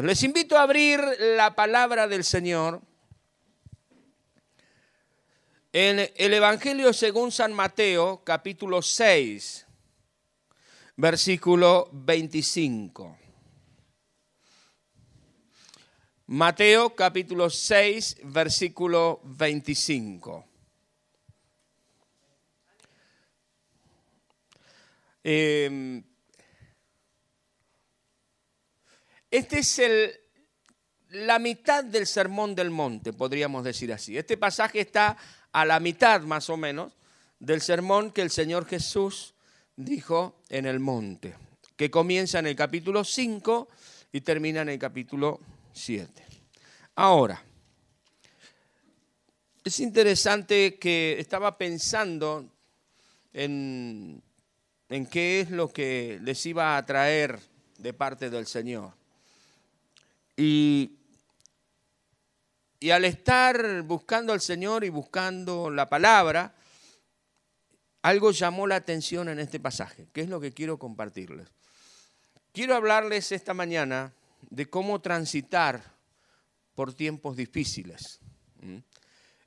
Les invito a abrir la palabra del Señor en el Evangelio según San Mateo, capítulo 6, versículo 25. Mateo, capítulo 6, versículo 25. Eh, Este es la mitad del sermón del monte, podríamos decir así. Este pasaje está a la mitad más o menos del sermón que el Señor Jesús dijo en el monte, que comienza en el capítulo 5 y termina en el capítulo 7. Ahora, es interesante que estaba pensando en, en qué es lo que les iba a traer de parte del Señor. Y, y al estar buscando al Señor y buscando la palabra, algo llamó la atención en este pasaje, que es lo que quiero compartirles. Quiero hablarles esta mañana de cómo transitar por tiempos difíciles.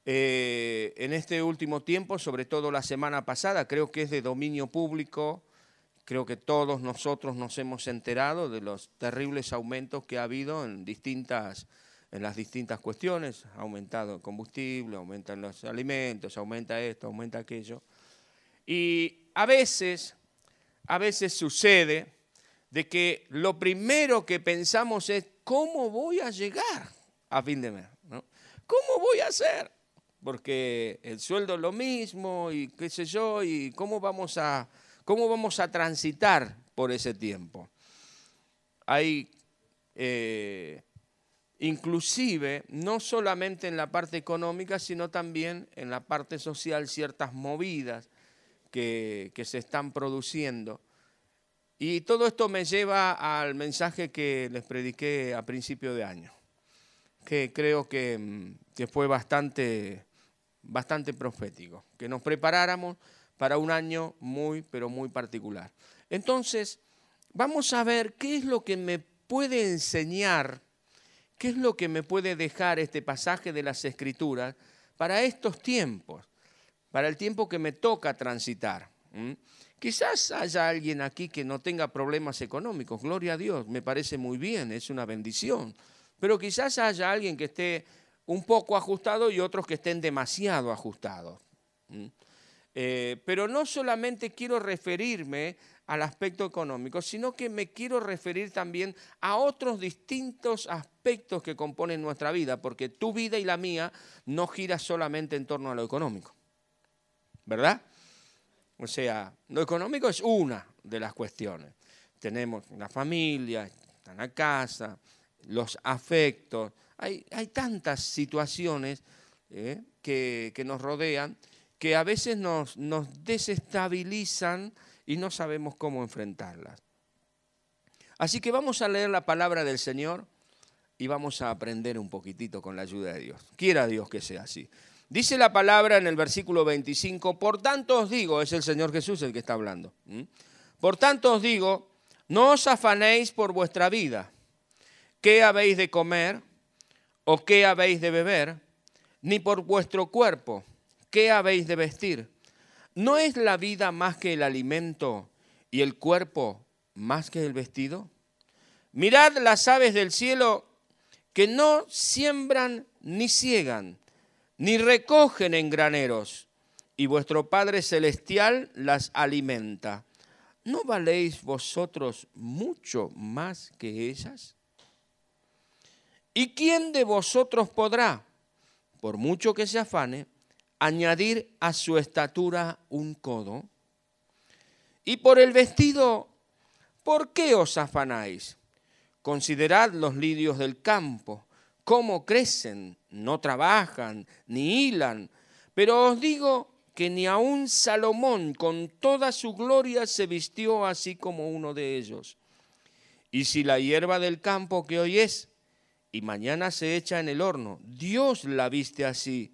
Eh, en este último tiempo, sobre todo la semana pasada, creo que es de dominio público, Creo que todos nosotros nos hemos enterado de los terribles aumentos que ha habido en, distintas, en las distintas cuestiones. Ha aumentado el combustible, aumentan los alimentos, aumenta esto, aumenta aquello. Y a veces, a veces sucede de que lo primero que pensamos es, ¿cómo voy a llegar a fin de mes? ¿Cómo voy a hacer? Porque el sueldo es lo mismo y qué sé yo, y cómo vamos a ¿Cómo vamos a transitar por ese tiempo? Hay, eh, inclusive, no solamente en la parte económica, sino también en la parte social, ciertas movidas que, se están produciendo. Y todo esto me lleva al mensaje que les prediqué a principio de año, que creo que, que fue bastante, bastante profético, que nos preparáramos para un año muy, pero muy particular. Entonces, vamos a ver qué es lo que me puede enseñar, qué es lo que me puede dejar este pasaje de las Escrituras para estos tiempos, para el tiempo que me toca transitar. Quizás haya alguien aquí que no tenga problemas económicos, gloria a Dios, me parece muy bien, es una bendición, pero quizás haya alguien que esté un poco ajustado y otros que estén demasiado ajustados. Eh, pero no solamente quiero referirme al aspecto económico, sino que me quiero referir también a otros distintos aspectos que componen nuestra vida, porque tu vida y la mía no gira solamente en torno a lo económico. ¿Verdad? O sea, lo económico es una de las cuestiones. Tenemos la familia, la casa, los afectos. Hay, tantas situaciones eh, que nos rodean que a veces nos, desestabilizan y no sabemos cómo enfrentarlas. Así que vamos a leer la palabra del Señor y vamos a aprender un poquitito con la ayuda de Dios. Quiera Dios que sea así. Dice la palabra en el versículo 25, por tanto os digo, es el Señor Jesús el que está hablando, por tanto os digo, no os afanéis por vuestra vida, qué habéis de comer o qué habéis de beber, ni por vuestro cuerpo ¿qué habéis de vestir? ¿No es la vida más que el alimento y el cuerpo más que el vestido? Mirad las aves del cielo que no siembran ni ciegan, ni recogen en graneros, y vuestro Padre Celestial las alimenta. ¿No valéis vosotros mucho más que ellas? ¿Y quién de vosotros podrá, por mucho que se afane, añadir a su estatura un codo? Y por el vestido, ¿por qué os afanáis? Considerad los lirios del campo, cómo crecen, no trabajan, ni hilan, pero os digo que ni aun Salomón con toda su gloria se vistió así como uno de ellos. Y si la hierba del campo que hoy es y mañana se echa en el horno, Dios la viste así,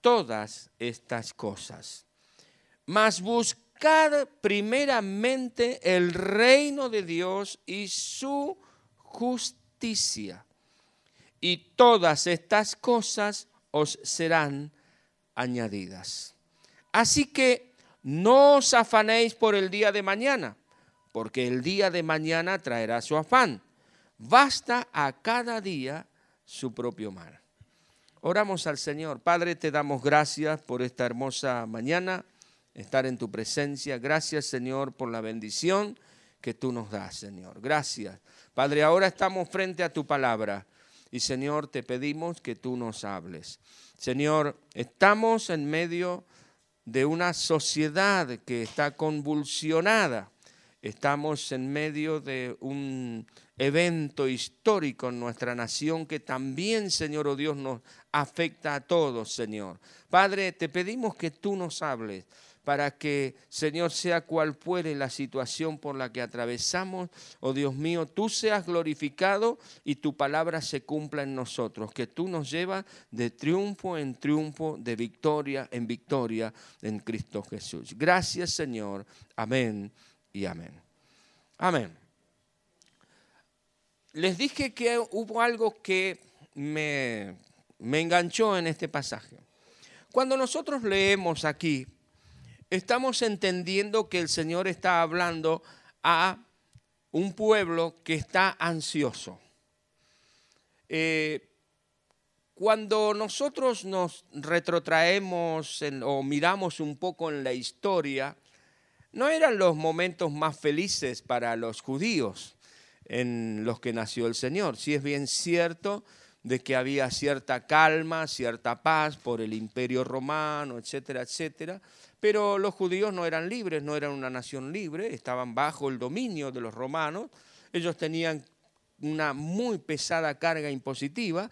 todas estas cosas. Mas buscad primeramente el reino de Dios y su justicia. Y todas estas cosas os serán añadidas. Así que no os afanéis por el día de mañana, porque el día de mañana traerá su afán. Basta a cada día su propio mal. Oramos al Señor. Padre, te damos gracias por esta hermosa mañana, estar en tu presencia. Gracias, Señor, por la bendición que tú nos das, Señor. Gracias. Padre, ahora estamos frente a tu palabra y, Señor, te pedimos que tú nos hables. Señor, estamos en medio de una sociedad que está convulsionada. Estamos en medio de un evento histórico en nuestra nación que también, Señor, oh Dios, nos afecta a todos, Señor. Padre, te pedimos que tú nos hables para que, Señor, sea cual fuere la situación por la que atravesamos, oh Dios mío, tú seas glorificado y tu palabra se cumpla en nosotros, que tú nos llevas de triunfo en triunfo, de victoria en victoria en Cristo Jesús. Gracias, Señor. Amén y amén. Amén. Les dije que hubo algo que me, me enganchó en este pasaje. Cuando nosotros leemos aquí, estamos entendiendo que el Señor está hablando a un pueblo que está ansioso. Eh, cuando nosotros nos retrotraemos o miramos un poco en la historia, no eran los momentos más felices para los judíos en los que nació el Señor. Si es bien cierto de que había cierta calma, cierta paz por el imperio romano, etcétera, etcétera, pero los judíos no eran libres, no eran una nación libre, estaban bajo el dominio de los romanos, ellos tenían una muy pesada carga impositiva,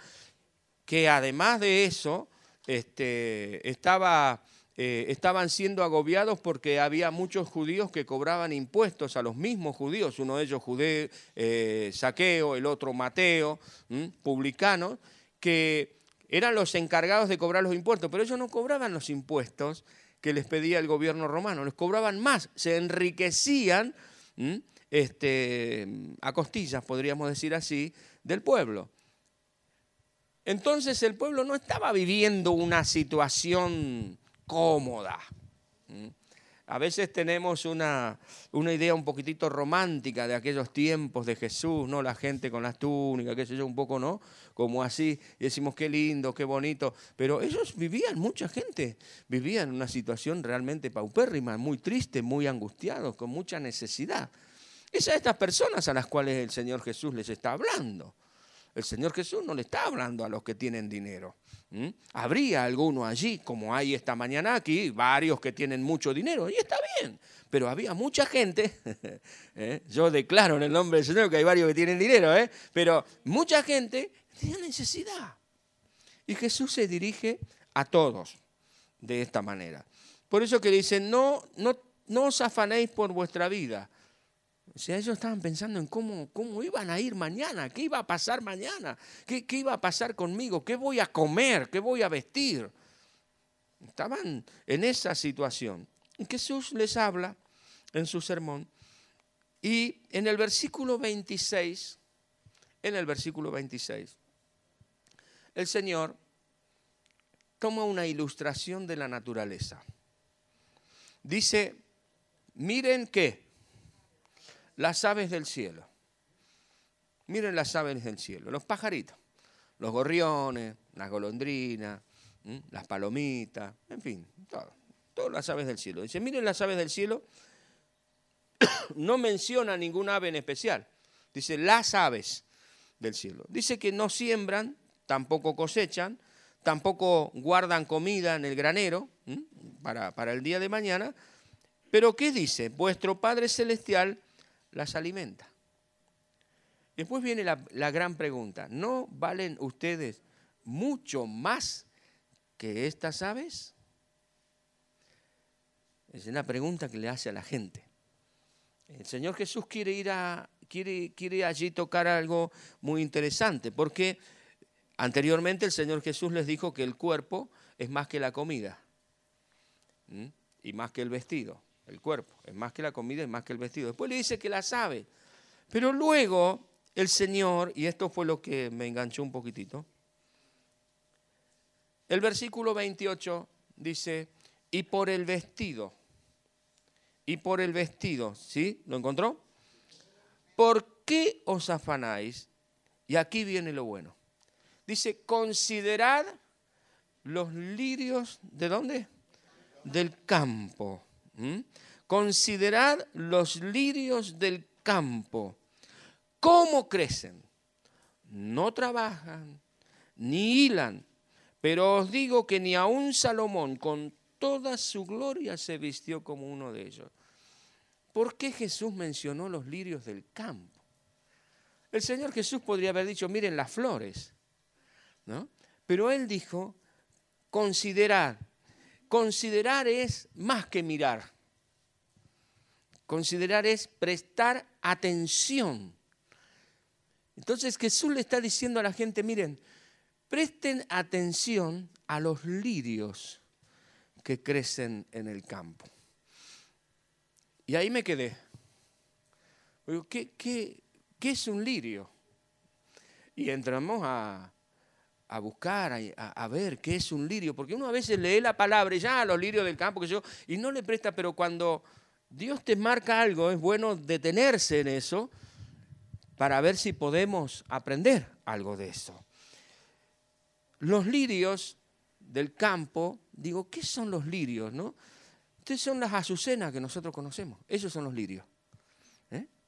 que además de eso este, estaba, eh, estaban siendo agobiados porque había muchos judíos que cobraban impuestos a los mismos judíos, uno de ellos judeo, eh, Saqueo, el otro Mateo, publicanos, que eran los encargados de cobrar los impuestos, pero ellos no cobraban los impuestos que les pedía el gobierno romano, les cobraban más, se enriquecían este, a costillas, podríamos decir así, del pueblo. Entonces el pueblo no estaba viviendo una situación cómoda. A veces tenemos una, una, idea un poquitito romántica de aquellos tiempos de Jesús, ¿no? La gente con las túnicas, qué sé yo, un poco, ¿no? Como así, y decimos qué lindo, qué bonito. Pero ellos vivían, mucha gente vivía en una situación realmente paupérrima, muy triste, muy angustiados, con mucha necesidad. Es a estas personas a las cuales el Señor Jesús les está hablando. El Señor Jesús no le está hablando a los que tienen dinero. Habría alguno allí, como hay esta mañana aquí, varios que tienen mucho dinero, y está bien, pero había mucha gente, ¿eh? yo declaro en el nombre del Señor que hay varios que tienen dinero, ¿eh? pero mucha gente tenía necesidad. Y Jesús se dirige a todos de esta manera. Por eso que dicen, no, no, no os afanéis por vuestra vida, o sea, ellos estaban pensando en cómo, cómo iban a ir mañana, qué iba a pasar mañana, ¿Qué, qué iba a pasar conmigo, qué voy a comer, qué voy a vestir. Estaban en esa situación. Jesús les habla en su sermón. Y en el versículo 26, en el versículo 26, el Señor toma una ilustración de la naturaleza. Dice, miren qué, las aves del cielo. Miren las aves del cielo, los pajaritos, los gorriones, las golondrinas, las palomitas, en fin, todas las aves del cielo. Dice, miren las aves del cielo, no menciona ninguna ave en especial, dice las aves del cielo. Dice que no siembran, tampoco cosechan, tampoco guardan comida en el granero para el día de mañana, pero ¿qué dice? Vuestro Padre Celestial las alimenta. Después viene la, la gran pregunta, ¿no valen ustedes mucho más que estas aves? Es una pregunta que le hace a la gente. El Señor Jesús quiere ir a, quiere, quiere allí tocar algo muy interesante, porque anteriormente el Señor Jesús les dijo que el cuerpo es más que la comida y más que el vestido. El cuerpo es más que la comida, es más que el vestido. Después le dice que la sabe. Pero luego el Señor, y esto fue lo que me enganchó un poquitito, el versículo 28 dice, y por el vestido, y por el vestido, ¿sí? ¿Lo encontró? ¿Por qué os afanáis? Y aquí viene lo bueno. Dice, considerad los lirios, ¿de dónde? Del campo. Considerad los lirios del campo. ¿Cómo crecen? No trabajan, ni hilan. Pero os digo que ni aun Salomón con toda su gloria se vistió como uno de ellos. ¿Por qué Jesús mencionó los lirios del campo? El Señor Jesús podría haber dicho, miren las flores, ¿no? Pero Él dijo, considerar. Considerar es más que mirar. Considerar es prestar atención. Entonces Jesús le está diciendo a la gente, miren, presten atención a los lirios que crecen en el campo. Y ahí me quedé. ¿Qué, qué, qué es un lirio? Y entramos a, a buscar, a, a, ver qué es un lirio, porque uno a veces lee la palabra y ya los lirios del campo, que yo, y no le presta, pero cuando Dios te marca algo, es bueno detenerse en eso para ver si podemos aprender algo de eso. Los lirios del campo, digo, ¿qué son los lirios? No? Estas son las azucenas que nosotros conocemos, esos son los lirios.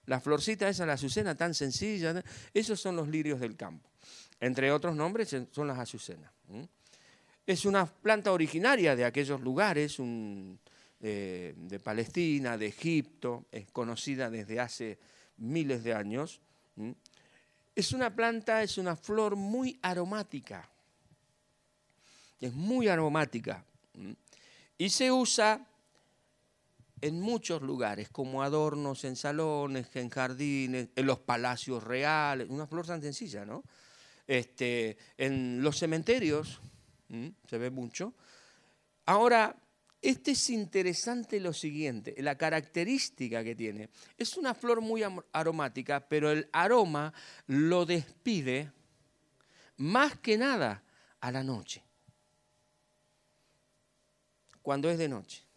¿Eh? La florcita esa, la azucena tan sencilla, esos son los lirios del campo. Entre otros nombres son las azucenas. Es una planta originaria de aquellos lugares, de, de Palestina, de Egipto, es conocida desde hace miles de años. Es una planta, es una flor muy aromática. Es muy aromática. Y se usa en muchos lugares, como adornos en salones, en jardines, en los palacios reales. Una flor tan sencilla, ¿no? Este, en los cementerios se ve mucho. Ahora, este es interesante lo siguiente, la característica que tiene. Es una flor muy aromática, pero el aroma lo despide más que nada a la noche, cuando es de noche.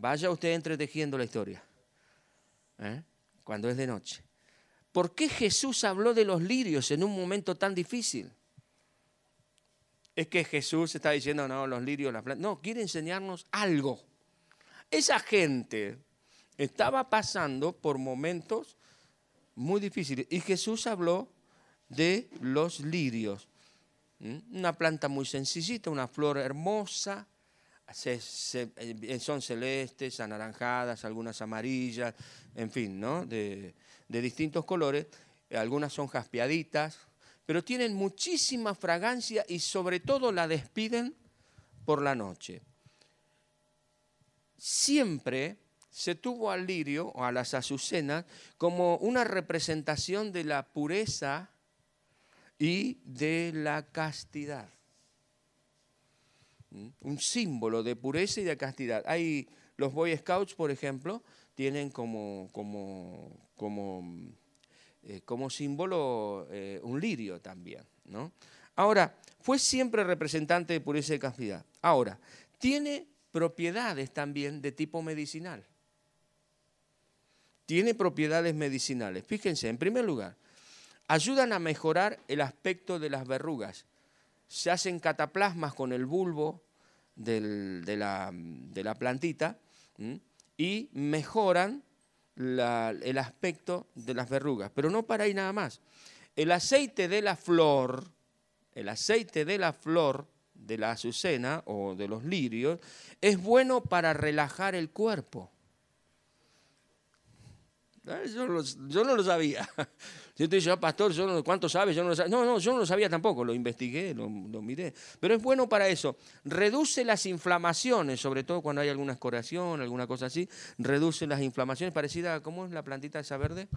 Vaya usted entretejiendo la historia, ¿eh? cuando es de noche. ¿Por qué Jesús habló de los lirios en un momento tan difícil? es que Jesús está diciendo, no, los lirios, las plantas. No, quiere enseñarnos algo. Esa gente estaba pasando por momentos muy difíciles y Jesús habló de los lirios. Una planta muy sencillita, una flor hermosa, eh, son celestes, anaranjadas, algunas amarillas, en fin, ¿no? de, de distintos colores. Algunas son jaspeaditas, pero tienen muchísima fragancia y sobre todo la despiden por la noche. Siempre se tuvo al lirio o a las azucenas como una representación de la pureza y de la castidad. ¿Mm? Un símbolo de pureza y de castidad. Hay los Boy Scouts, por ejemplo, tienen como, como, como eh, como símbolo eh, un lirio también. ¿no? Ahora, fue siempre representante de pureza y castidad. Ahora, tiene propiedades también de tipo medicinal. Tiene propiedades medicinales. Fíjense, en primer lugar, ayudan a mejorar el aspecto de las verrugas. Se hacen cataplasmas con el bulbo de, la, de, la, plantita y mejoran el aspecto de las verrugas. Pero no para ahí nada más. El aceite de la flor, el aceite de la flor de la azucena o de los lirios, es bueno para relajar el cuerpo. Yo, yo no lo sabía. Si usted dice, ah, pastor, yo ¿cuánto sabe? Yo no lo. No, no, yo no lo sabía tampoco, lo investigué, lo, miré. Pero es bueno para eso. Reduce las inflamaciones, sobre todo cuando hay alguna escoración, alguna cosa así. Reduce las inflamaciones, parecida a, ¿cómo es la plantita esa verde?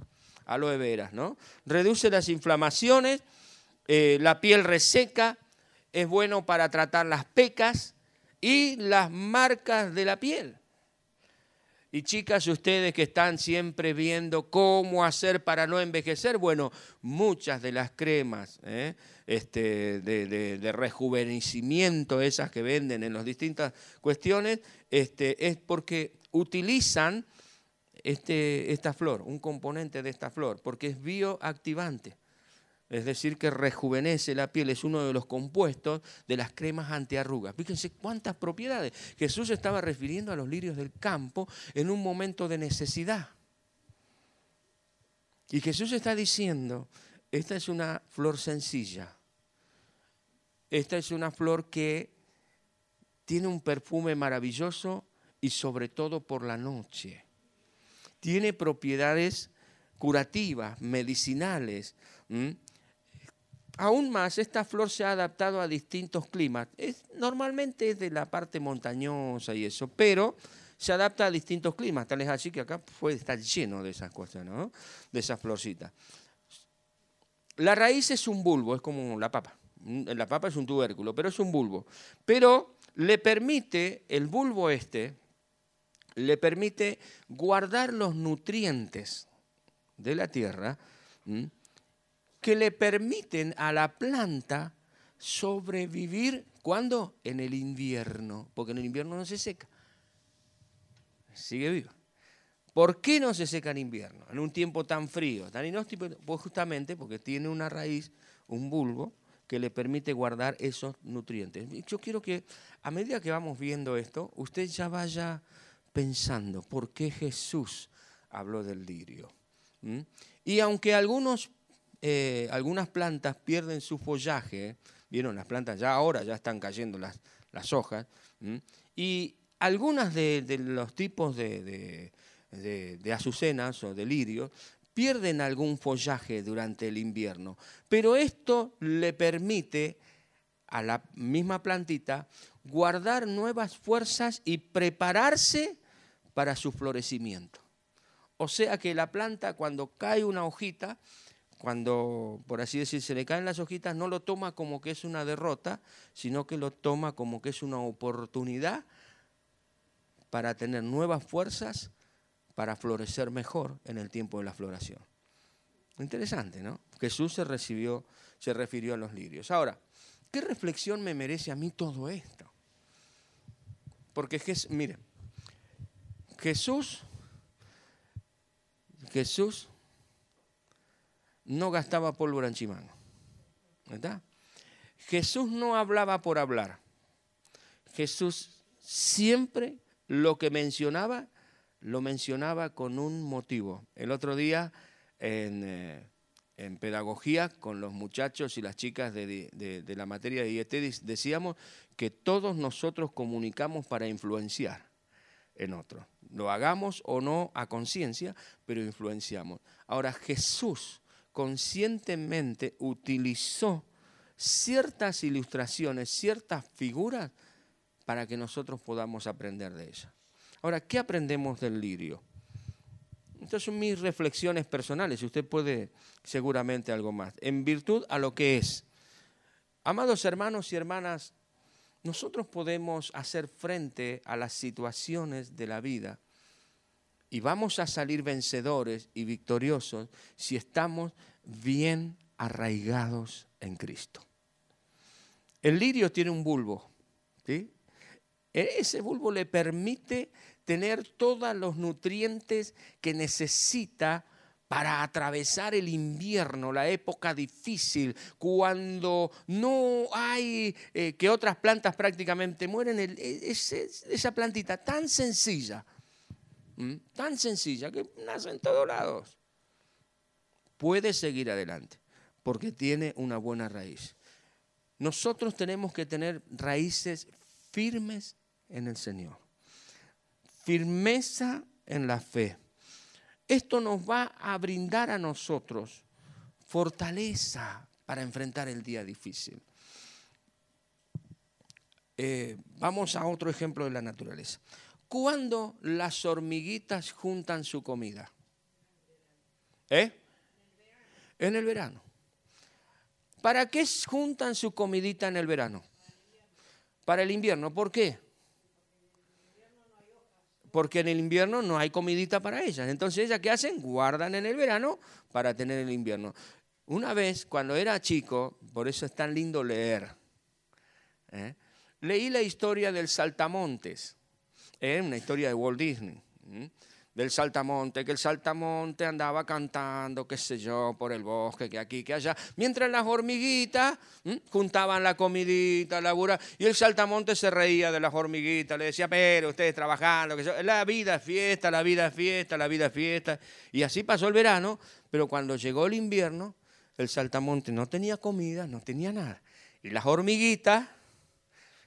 Aloe vera, ¿no? Reduce las inflamaciones, eh, la piel reseca, es bueno para tratar las pecas y las marcas de la piel. Y chicas, ustedes que están siempre viendo cómo hacer para no envejecer, bueno, muchas de las cremas ¿eh? este, de, rejuvenecimiento, esas que venden en las distintas cuestiones, este, es porque utilizan este, esta flor, un componente de esta flor, porque es bioactivante es decir, que rejuvenece la piel, es uno de los compuestos de las cremas antiarrugas. Fíjense cuántas propiedades. Jesús estaba refiriendo a los lirios del campo en un momento de necesidad. Y Jesús está diciendo, esta es una flor sencilla, esta es una flor que tiene un perfume maravilloso y sobre todo por la noche. Tiene propiedades curativas, medicinales. Aún más, esta flor se ha adaptado a distintos climas. Es, normalmente es de la parte montañosa y eso, pero se adapta a distintos climas. Tal es así que acá puede estar lleno de esas cosas, ¿no? De esas florcitas. La raíz es un bulbo, es como la papa. La papa es un tubérculo, pero es un bulbo. Pero le permite, el bulbo este, le permite guardar los nutrientes de la tierra que le permiten a la planta sobrevivir, ¿cuándo? En el invierno, porque en el invierno no se seca, sigue viva. ¿Por qué no se seca en invierno? En un tiempo tan frío, tan inhóspito, pues justamente porque tiene una raíz, un bulbo, que le permite guardar esos nutrientes. Yo quiero que a medida que vamos viendo esto, usted ya vaya pensando por qué Jesús habló del lirio. Y aunque algunos eh, algunas plantas pierden su follaje, vieron, las plantas ya ahora ya están cayendo las, las hojas, y algunas de, los tipos de, de, azucenas o de lirios pierden algún follaje durante el invierno, pero esto le permite a la misma plantita guardar nuevas fuerzas y prepararse para su florecimiento. O sea que la planta cuando cae una hojita, cuando, por así decir, se le caen las hojitas, no lo toma como que es una derrota, sino que lo toma como que es una oportunidad para tener nuevas fuerzas para florecer mejor en el tiempo de la floración. Interesante, ¿no? Jesús se, recibió, se refirió a los lirios. Ahora, ¿qué reflexión me merece a mí todo esto? Porque, mire, Jesús, Jesús no gastaba pólvora en chimango. ¿Verdad? Jesús no hablaba por hablar. Jesús siempre lo que mencionaba, lo mencionaba con un motivo. El otro día en, eh, pedagogía con los muchachos y las chicas de, de la materia de IET decíamos que todos nosotros comunicamos para influenciar en otro. Lo hagamos o no a conciencia, pero influenciamos. Ahora Jesús conscientemente utilizó ciertas ilustraciones, ciertas figuras para que nosotros podamos aprender de ellas. Ahora, ¿qué aprendemos del lirio? Estas son mis reflexiones personales, y usted puede seguramente algo más. En virtud a lo que es. Amados hermanos y hermanas, nosotros podemos hacer frente a las situaciones de la vida y vamos a salir vencedores y victoriosos si estamos bien arraigados en Cristo. El lirio tiene un bulbo. ¿sí? Ese bulbo le permite tener todos los nutrientes que necesita para atravesar el invierno, la época difícil, cuando no hay eh, que otras plantas prácticamente mueren, esa plantita tan sencilla tan sencilla que nace en todos lados, puede seguir adelante porque tiene una buena raíz. Nosotros tenemos que tener raíces firmes en el Señor, firmeza en la fe. Esto nos va a brindar a nosotros fortaleza para enfrentar el día difícil. Eh, vamos a otro ejemplo de la naturaleza. ¿Cuándo las hormiguitas juntan su comida? ¿Eh? En el verano. ¿Para qué juntan su comidita en el verano? Para el invierno. ¿Por qué? Porque en el invierno no hay comidita para ellas. Entonces, ¿ellas qué hacen? Guardan en el verano para tener el invierno. Una vez, cuando era chico, por eso es tan lindo leer, ¿eh? leí la historia del Saltamontes, ¿eh? una historia de Walt Disney del saltamonte, que el saltamonte andaba cantando, qué sé yo, por el bosque, que aquí, que allá, mientras las hormiguitas juntaban la comidita, labura, y el saltamonte se reía de las hormiguitas, le decía, pero ustedes trabajando, que la vida es fiesta, la vida es fiesta, la vida es fiesta, y así pasó el verano, pero cuando llegó el invierno, el saltamonte no tenía comida, no tenía nada, y las hormiguitas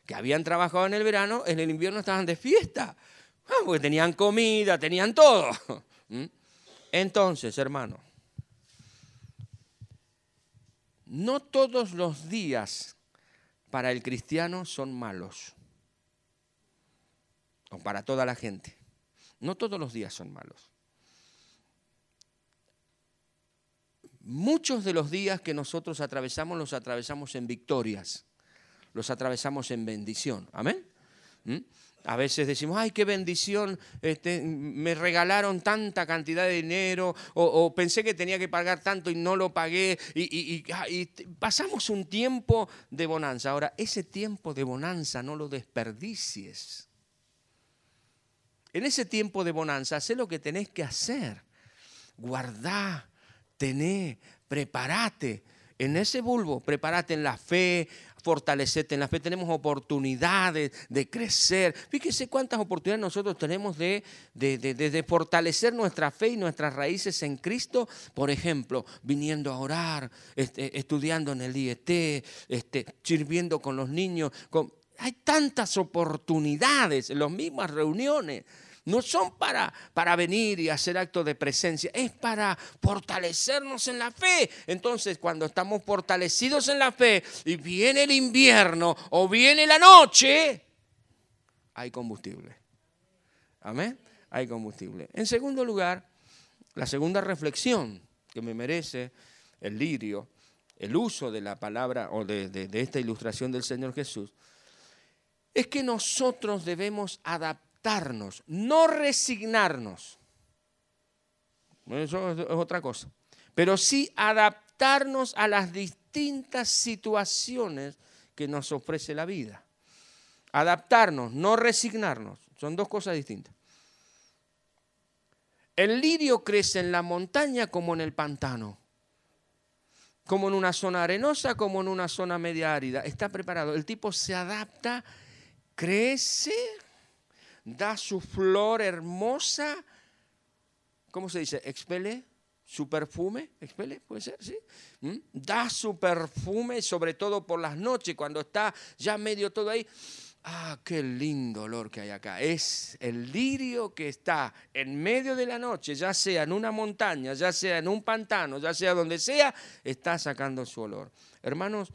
que habían trabajado en el verano, en el invierno estaban de fiesta. Ah, porque tenían comida, tenían todo. ¿Mm? Entonces, hermano, no todos los días para el cristiano son malos. O para toda la gente. No todos los días son malos. Muchos de los días que nosotros atravesamos los atravesamos en victorias, los atravesamos en bendición. Amén. ¿Mm? A veces decimos, ay, qué bendición, este, me regalaron tanta cantidad de dinero, o, pensé que tenía que pagar tanto y no lo pagué, y, y, pasamos un tiempo de bonanza. Ahora, ese tiempo de bonanza no lo desperdicies. En ese tiempo de bonanza, haz lo que tenés que hacer. Guardá, tené, prepárate. En ese bulbo, prepárate en la fe, fortalecerte en la fe, tenemos oportunidades de crecer. Fíjese cuántas oportunidades nosotros tenemos de, de, fortalecer nuestra fe y nuestras raíces en Cristo. Por ejemplo, viniendo a orar, este, estudiando en el IET, este, sirviendo con los niños. Hay tantas oportunidades en las mismas reuniones no son para, para venir y hacer actos de presencia, es para fortalecernos en la fe. Entonces, cuando estamos fortalecidos en la fe y viene el invierno o viene la noche, hay combustible. Amén. Hay combustible. En segundo lugar, la segunda reflexión que me merece el lirio, el uso de la palabra o de, de esta ilustración del Señor Jesús, es que nosotros debemos adaptar no resignarnos. Eso es otra cosa. Pero sí adaptarnos a las distintas situaciones que nos ofrece la vida. Adaptarnos, no resignarnos. Son dos cosas distintas. El lirio crece en la montaña como en el pantano. Como en una zona arenosa, como en una zona media árida. Está preparado. El tipo se adapta, crece, da su flor hermosa, ¿cómo se dice? Expele su perfume, expele, puede ser, ¿sí? ¿Mm? Da su perfume, sobre todo por las noches, cuando está ya medio todo ahí. Ah, qué lindo olor que hay acá. Es el lirio que está en medio de la noche, ya sea en una montaña, ya sea en un pantano, ya sea donde sea, está sacando su olor. Hermanos,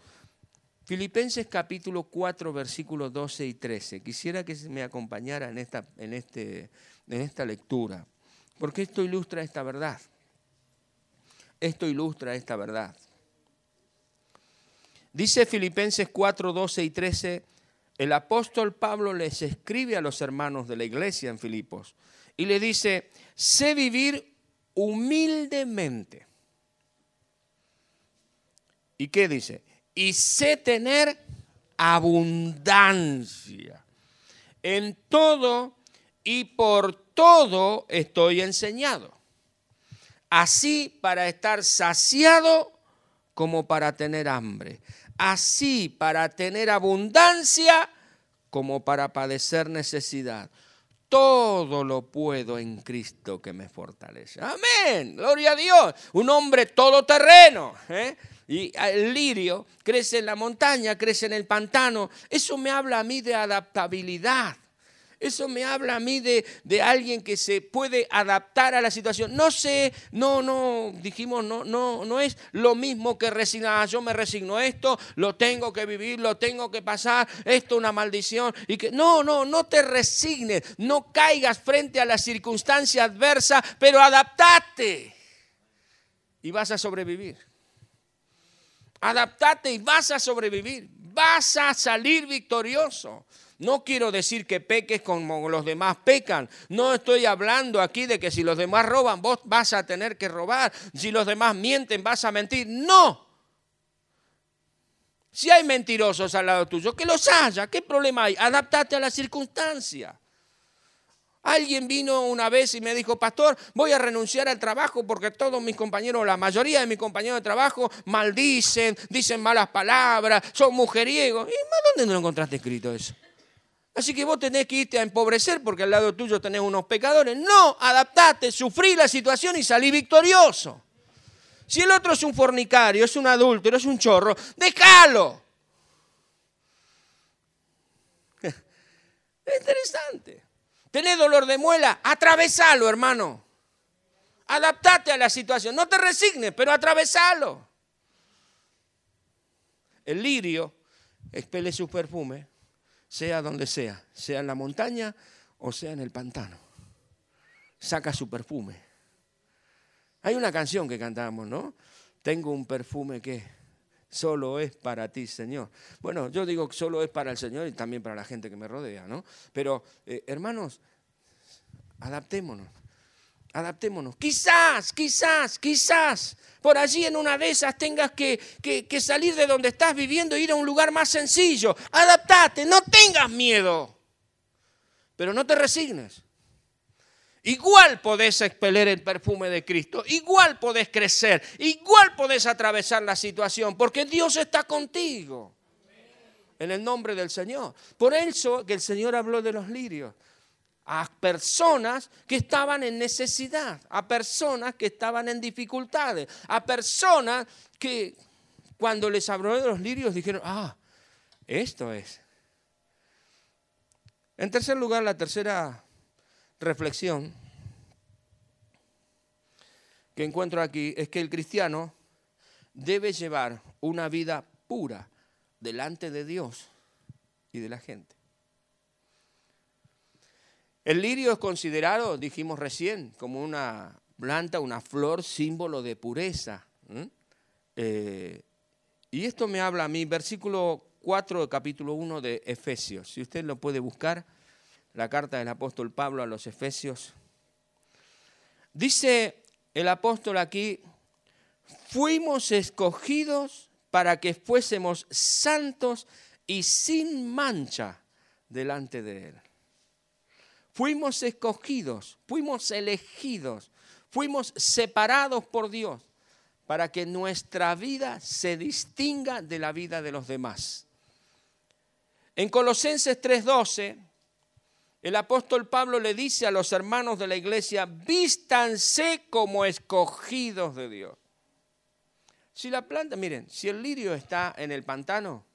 Filipenses capítulo 4, versículos 12 y 13. Quisiera que me acompañara en esta, en, este, en esta lectura, porque esto ilustra esta verdad. Esto ilustra esta verdad. Dice Filipenses 4, 12 y 13, el apóstol Pablo les escribe a los hermanos de la iglesia en Filipos y le dice, sé vivir humildemente. ¿Y qué dice? Y sé tener abundancia. En todo y por todo estoy enseñado. Así para estar saciado como para tener hambre. Así para tener abundancia como para padecer necesidad. Todo lo puedo en Cristo que me fortalece. Amén. Gloria a Dios. Un hombre todoterreno. ¿eh? Y el lirio crece en la montaña, crece en el pantano. Eso me habla a mí de adaptabilidad. Eso me habla a mí de, de, alguien que se puede adaptar a la situación. No sé, no, no, dijimos, no, no, no es lo mismo que resignar. Yo me resigno a esto, lo tengo que vivir, lo tengo que pasar, esto es una maldición. Y que, no, no, no te resignes, no caigas frente a la circunstancia adversa, pero adaptate y vas a sobrevivir. Adaptate y vas a sobrevivir. Vas a salir victorioso. No quiero decir que peques como los demás pecan. No estoy hablando aquí de que si los demás roban, vos vas a tener que robar. Si los demás mienten, vas a mentir. No. Si hay mentirosos al lado tuyo, que los haya. ¿Qué problema hay? Adaptate a la circunstancia. Alguien vino una vez y me dijo, pastor, voy a renunciar al trabajo porque todos mis compañeros, la mayoría de mis compañeros de trabajo, maldicen, dicen malas palabras, son mujeriegos. ¿Y dónde no encontraste escrito eso? Así que vos tenés que irte a empobrecer porque al lado tuyo tenés unos pecadores. No, adaptate, sufrí la situación y salí victorioso. Si el otro es un fornicario, es un adúltero, es un chorro, déjalo. Es interesante. ¿Tenés dolor de muela? Atravesalo, hermano. Adaptate a la situación. No te resignes, pero atravesalo. El lirio expele su perfume sea donde sea, sea en la montaña o sea en el pantano. Saca su perfume. Hay una canción que cantamos, ¿no? Tengo un perfume que solo es para ti, Señor. Bueno, yo digo que solo es para el Señor y también para la gente que me rodea, ¿no? Pero, eh, hermanos, adaptémonos adaptémonos. Quizás, quizás, quizás, por allí en una de esas tengas que, que, salir de donde estás viviendo e ir a un lugar más sencillo. Adaptate, no tengas miedo, pero no te resignes. Igual podés expeler el perfume de Cristo, igual podés crecer, igual podés atravesar la situación, porque Dios está contigo. En el nombre del Señor. Por eso que el Señor habló de los lirios a personas que estaban en necesidad, a personas que estaban en dificultades, a personas que cuando les habló de los lirios dijeron, ah, esto es. En tercer lugar, la tercera reflexión que encuentro aquí es que el cristiano debe llevar una vida pura delante de Dios y de la gente. El lirio es considerado, dijimos recién, como una planta, una flor, símbolo de pureza. Eh, y esto me habla a mí, versículo 4 capítulo 1 de Efesios. Si usted lo puede buscar, la carta del apóstol Pablo a los Efesios. Dice el apóstol aquí, fuimos escogidos para que fuésemos santos y sin mancha delante de Él. Fuimos escogidos, fuimos elegidos, fuimos separados por Dios para que nuestra vida se distinga de la vida de los demás. En Colosenses 3:12, el apóstol Pablo le dice a los hermanos de la iglesia, vístanse como escogidos de Dios. Si la planta, miren, si el lirio está en el pantano,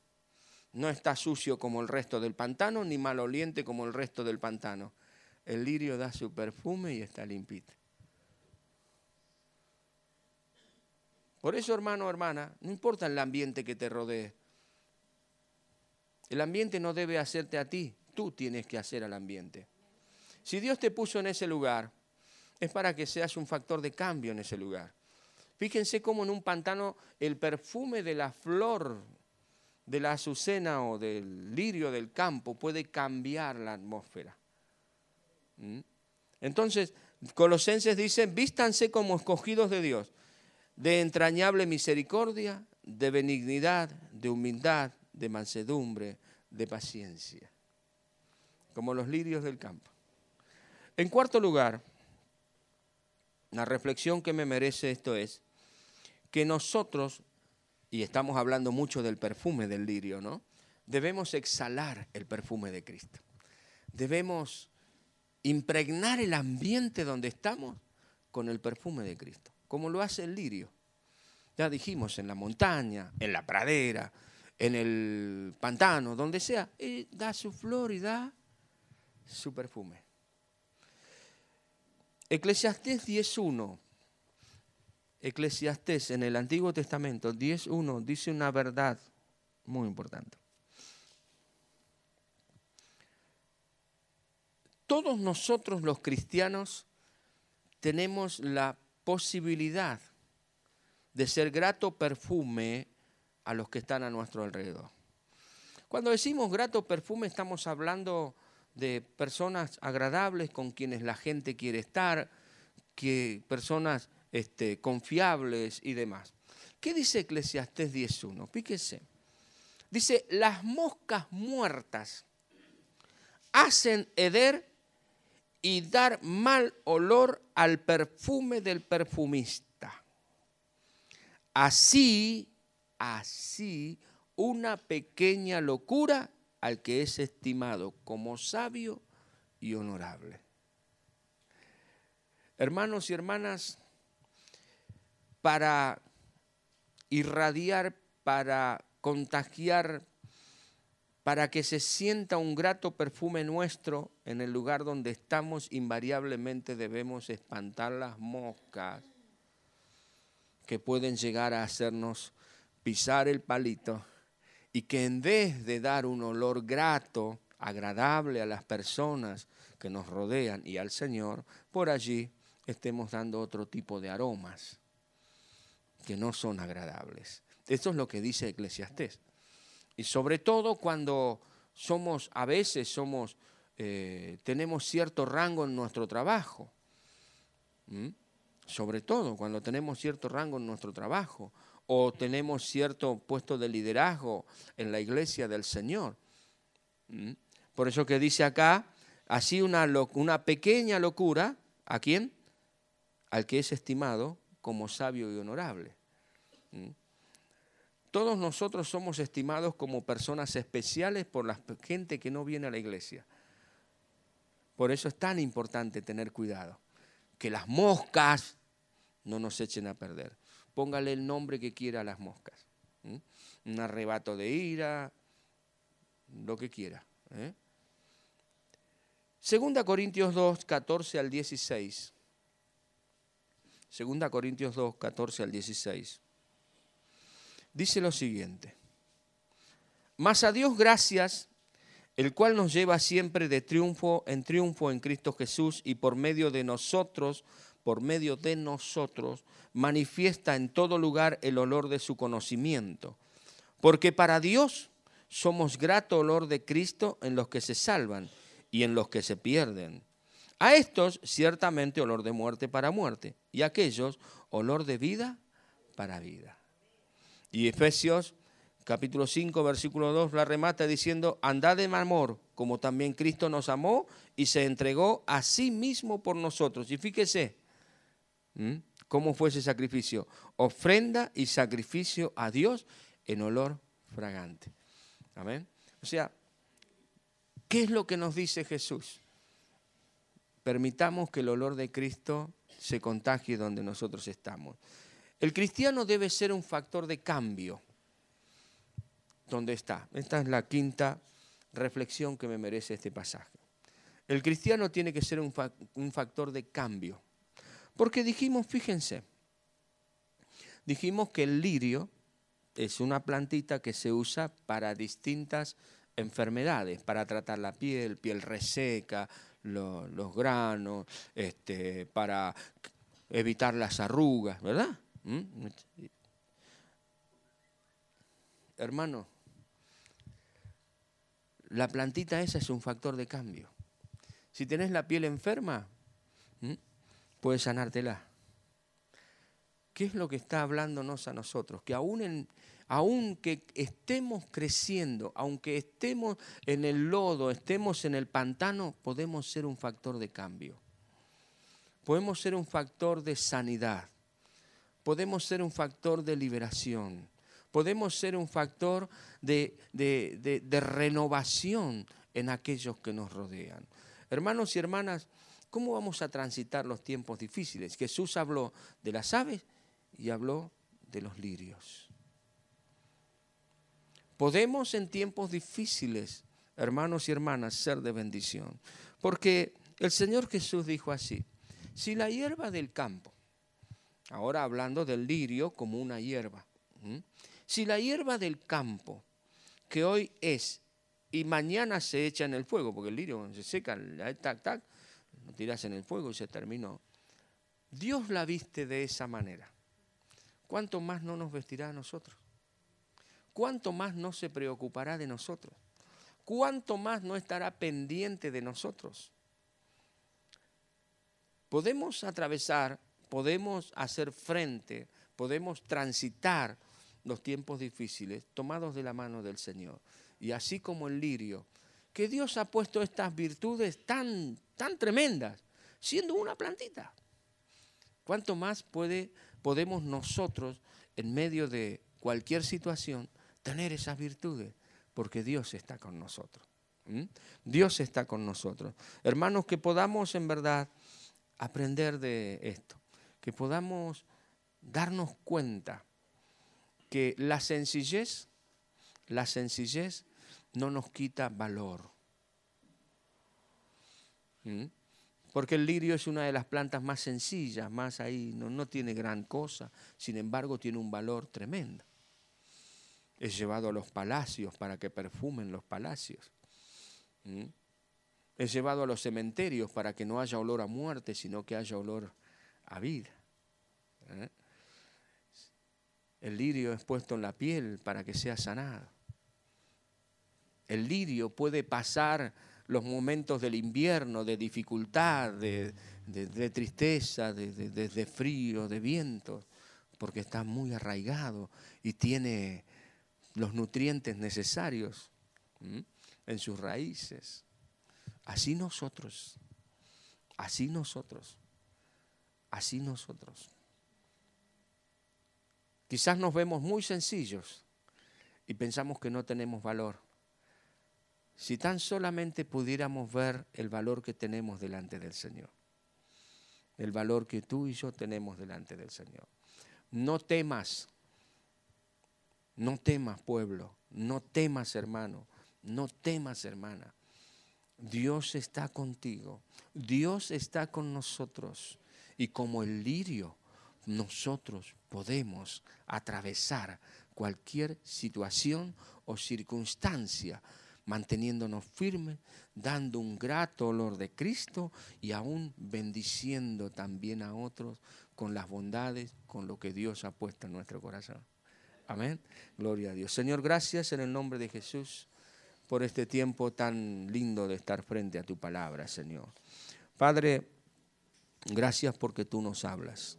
no está sucio como el resto del pantano, ni maloliente como el resto del pantano el lirio da su perfume y está limpito. Por eso, hermano o hermana, no importa el ambiente que te rodee. El ambiente no debe hacerte a ti, tú tienes que hacer al ambiente. Si Dios te puso en ese lugar, es para que seas un factor de cambio en ese lugar. Fíjense cómo en un pantano el perfume de la flor de la azucena o del lirio del campo puede cambiar la atmósfera. ¿Mm? Entonces, Colosenses dice, vístanse como escogidos de Dios, de entrañable misericordia, de benignidad, de humildad, de mansedumbre, de paciencia, como los lirios del campo. En cuarto lugar, la reflexión que me merece esto es que nosotros, y estamos hablando mucho del perfume del lirio, ¿no? Debemos exhalar el perfume de Cristo. Debemos impregnar el ambiente donde estamos con el perfume de Cristo, como lo hace el lirio. Ya dijimos, en la montaña, en la pradera, en el pantano, donde sea, da su flor y da su perfume. Eclesiastés 10.1. Eclesiastés en el Antiguo Testamento 10.1 dice una verdad muy importante. Todos nosotros los cristianos tenemos la posibilidad de ser grato perfume a los que están a nuestro alrededor. Cuando decimos grato perfume estamos hablando de personas agradables con quienes la gente quiere estar, que personas este, confiables y demás. ¿Qué dice Eclesiastés 10.1? Píquese. Dice, las moscas muertas hacen heder y dar mal olor al perfume del perfumista. Así, así, una pequeña locura al que es estimado como sabio y honorable. Hermanos y hermanas, para irradiar, para contagiar, para que se sienta un grato perfume nuestro en el lugar donde estamos, invariablemente debemos espantar las moscas que pueden llegar a hacernos pisar el palito y que en vez de dar un olor grato, agradable a las personas que nos rodean y al Señor, por allí estemos dando otro tipo de aromas que no son agradables. Esto es lo que dice Eclesiastés. Y sobre todo cuando somos, a veces somos, eh, tenemos cierto rango en nuestro trabajo. Sobre todo cuando tenemos cierto rango en nuestro trabajo o tenemos cierto puesto de liderazgo en la iglesia del Señor. ¿Mm? Por eso que dice acá, así una, pequeña locura, ¿a quién? Al que es estimado como sabio y honorable. ¿Mm? Todos nosotros somos estimados como personas especiales por la gente que no viene a la iglesia. Por eso es tan importante tener cuidado, que las moscas no nos echen a perder póngale el nombre que quiera a las moscas. Un arrebato de ira, lo que quiera. ¿eh? Segunda Corintios 2, 14 al 16. Segunda Corintios 2, 14 al 16. Dice lo siguiente. Mas a Dios gracias, el cual nos lleva siempre de triunfo en triunfo en Cristo Jesús y por medio de nosotros por medio de nosotros, manifiesta en todo lugar el olor de su conocimiento. Porque para Dios somos grato olor de Cristo en los que se salvan y en los que se pierden. A estos ciertamente olor de muerte para muerte y a aquellos olor de vida para vida. Y Efesios capítulo 5 versículo 2 la remata diciendo, andad en amor como también Cristo nos amó y se entregó a sí mismo por nosotros. Y fíjese, ¿Mm? ¿Cómo fue ese sacrificio? Ofrenda y sacrificio a Dios en olor fragante. Amén. O sea, ¿qué es lo que nos dice Jesús? Permitamos que el olor de Cristo se contagie donde nosotros estamos. El cristiano debe ser un factor de cambio. ¿Dónde está? Esta es la quinta reflexión que me merece este pasaje. El cristiano tiene que ser un, un factor de cambio. Porque dijimos, fíjense, dijimos que el lirio es una plantita que se usa para distintas enfermedades, para tratar la piel, piel reseca, los granos, este, para evitar las arrugas, ¿verdad? ¿Mm? Hermano, la plantita esa es un factor de cambio. Si tenés la piel enferma, puede sanártela. ¿Qué es lo que está hablándonos a nosotros? Que aún en, aunque estemos creciendo, aunque estemos en el lodo, estemos en el pantano, podemos ser un factor de cambio. Podemos ser un factor de sanidad. Podemos ser un factor de liberación. Podemos ser un factor de, de renovación en aquellos que nos rodean. Hermanos y hermanas, ¿Cómo vamos a transitar los tiempos difíciles? Jesús habló de las aves y habló de los lirios. Podemos en tiempos difíciles hermanos y hermanas, ser de bendición. Porque el Señor Jesús dijo así, si la hierba del campo, ahora hablando del lirio como una hierba, si la hierba del campo, que hoy es y mañana se echa en el fuego, porque el lirio se seca, tac, tac, lo tiras en el fuego y se terminó. Dios la viste de esa manera. ¿Cuánto más no nos vestirá a nosotros? ¿Cuánto más no se preocupará de nosotros? ¿Cuánto más no estará pendiente de nosotros? Podemos atravesar, podemos hacer frente, podemos transitar los tiempos difíciles tomados de la mano del Señor. Y así como el lirio, que Dios ha puesto estas virtudes tan, tan tremendas, siendo una plantita. ¿Cuánto más puede, podemos nosotros, en medio de cualquier situación, tener esas virtudes? Porque Dios está con nosotros. Dios está con nosotros. Hermanos, que podamos en verdad aprender de esto, que podamos darnos cuenta que la sencillez, la sencillez no nos quita valor. ¿Mm? Porque el lirio es una de las plantas más sencillas, más ahí, no, tiene gran cosa, sin embargo tiene un valor tremendo. Es llevado a los palacios para que perfumen los palacios. ¿Mm? Es llevado a los cementerios para que no haya olor a muerte, sino que haya olor a vida. ¿Eh? El lirio es puesto en la piel para que sea sanado. El lirio puede pasar los momentos del invierno, de dificultad, de, tristeza, de, frío, de viento, porque está muy arraigado y tiene los nutrientes necesarios en sus raíces. Así nosotros, así nosotros, así nosotros. Quizás nos vemos muy sencillos y pensamos que no tenemos valor. Si tan solamente pudiéramos ver el valor que tenemos delante del Señor, el valor que tú y yo tenemos delante del Señor. No temas, no temas pueblo, no temas hermano, no temas hermana. Dios está contigo, Dios está con nosotros y como el lirio nosotros podemos atravesar cualquier situación o circunstancia manteniéndonos firmes, dando un grato olor de Cristo y aún bendiciendo también a otros con las bondades, con lo que Dios ha puesto en nuestro corazón. Amén. Gloria a Dios. Señor, gracias en el nombre de Jesús por este tiempo tan lindo de estar frente a tu palabra, Señor. Padre, gracias porque tú nos hablas.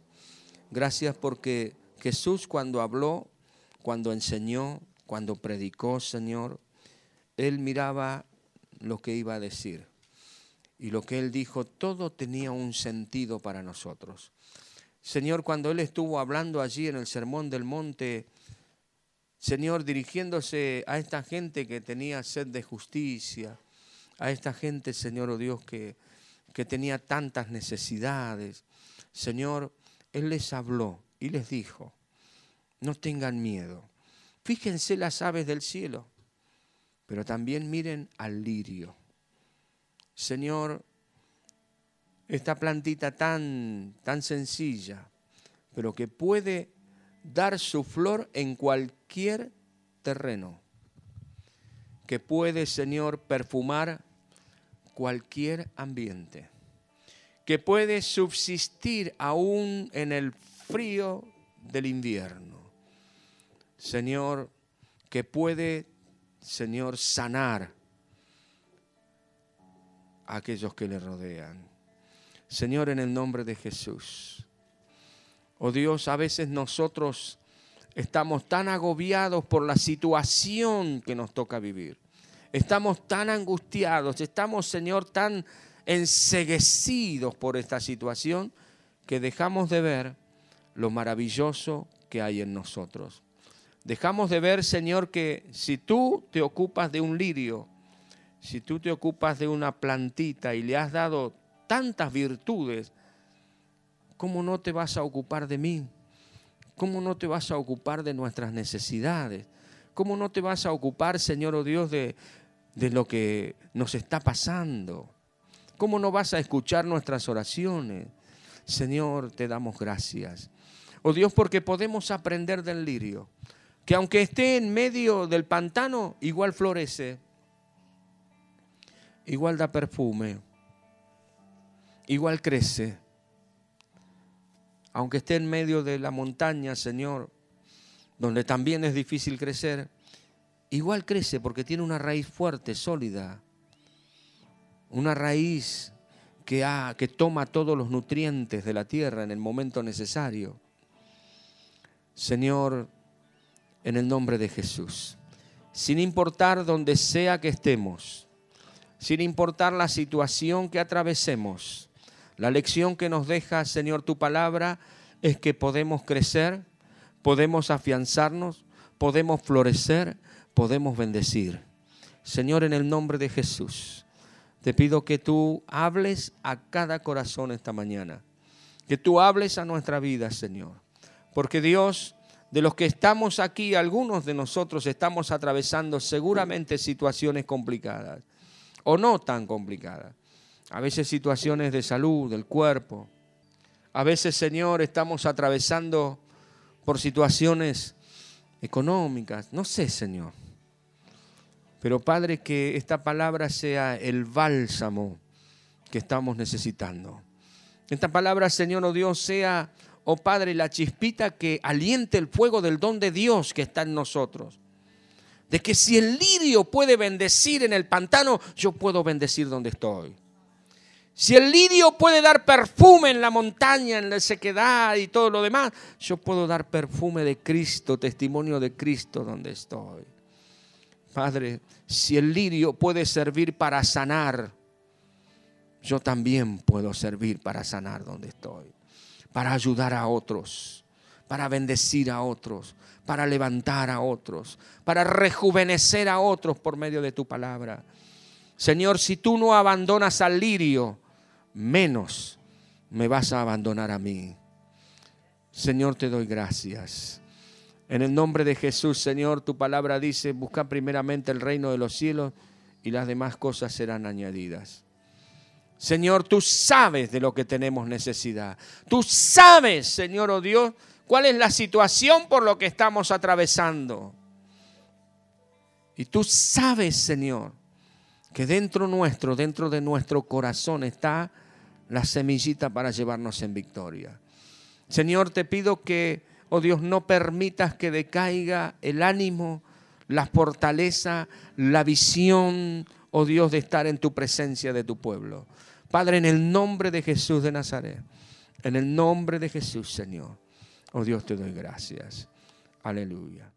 Gracias porque Jesús cuando habló, cuando enseñó, cuando predicó, Señor, Él miraba lo que iba a decir. Y lo que Él dijo, todo tenía un sentido para nosotros. Señor, cuando Él estuvo hablando allí en el Sermón del Monte, Señor, dirigiéndose a esta gente que tenía sed de justicia, a esta gente, Señor, oh Dios, que, que tenía tantas necesidades. Señor, él les habló y les dijo, no tengan miedo. Fíjense las aves del cielo, pero también miren al lirio. Señor, esta plantita tan, tan sencilla, pero que puede dar su flor en cualquier terreno, que puede, Señor, perfumar cualquier ambiente que puede subsistir aún en el frío del invierno. Señor, que puede, Señor, sanar a aquellos que le rodean. Señor, en el nombre de Jesús. Oh Dios, a veces nosotros estamos tan agobiados por la situación que nos toca vivir. Estamos tan angustiados, estamos, Señor, tan enseguecidos por esta situación que dejamos de ver lo maravilloso que hay en nosotros. Dejamos de ver, Señor, que si tú te ocupas de un lirio, si tú te ocupas de una plantita y le has dado tantas virtudes, ¿cómo no te vas a ocupar de mí? ¿Cómo no te vas a ocupar de nuestras necesidades? ¿Cómo no te vas a ocupar, Señor, oh Dios, de, de lo que nos está pasando. ¿Cómo no vas a escuchar nuestras oraciones? Señor, te damos gracias. Oh Dios, porque podemos aprender del lirio, que aunque esté en medio del pantano, igual florece, igual da perfume, igual crece. Aunque esté en medio de la montaña, Señor, donde también es difícil crecer, igual crece porque tiene una raíz fuerte, sólida, una raíz que, que toma todos los nutrientes de la tierra en el momento necesario. Señor, en el nombre de Jesús, sin importar donde sea que estemos, sin importar la situación que atravesemos, la lección que nos deja, Señor, tu palabra es que podemos crecer, podemos afianzarnos, podemos florecer, podemos bendecir. Señor, en el nombre de Jesús, te pido que tú hables a cada corazón esta mañana, que tú hables a nuestra vida, Señor. Porque Dios, de los que estamos aquí, algunos de nosotros estamos atravesando seguramente situaciones complicadas o no tan complicadas. A veces situaciones de salud, del cuerpo. A veces, Señor, estamos atravesando por situaciones económicas. No sé, Señor. Pero Padre, que esta palabra sea el bálsamo que estamos necesitando. Esta palabra, Señor, oh Dios, sea, oh Padre, la chispita que aliente el fuego del don de Dios que está en nosotros. De que si el lirio puede bendecir en el pantano, yo puedo bendecir donde estoy. Si el lirio puede dar perfume en la montaña, en la sequedad y todo lo demás, yo puedo dar perfume de Cristo, testimonio de Cristo donde estoy. Padre, si el lirio puede servir para sanar, yo también puedo servir para sanar donde estoy, para ayudar a otros, para bendecir a otros, para levantar a otros, para rejuvenecer a otros por medio de tu palabra. Señor, si tú no abandonas al lirio, menos me vas a abandonar a mí. Señor, te doy gracias. En el nombre de Jesús, Señor, tu palabra dice, busca primeramente el reino de los cielos y las demás cosas serán añadidas. Señor, tú sabes de lo que tenemos necesidad. Tú sabes, Señor, oh Dios, cuál es la situación por lo que estamos atravesando. Y tú sabes, Señor, que dentro nuestro, dentro de nuestro corazón está la semillita para llevarnos en victoria. Señor, te pido que Oh Dios, no permitas que decaiga el ánimo, la fortaleza, la visión, oh Dios, de estar en tu presencia de tu pueblo. Padre, en el nombre de Jesús de Nazaret, en el nombre de Jesús, Señor. Oh Dios, te doy gracias. Aleluya.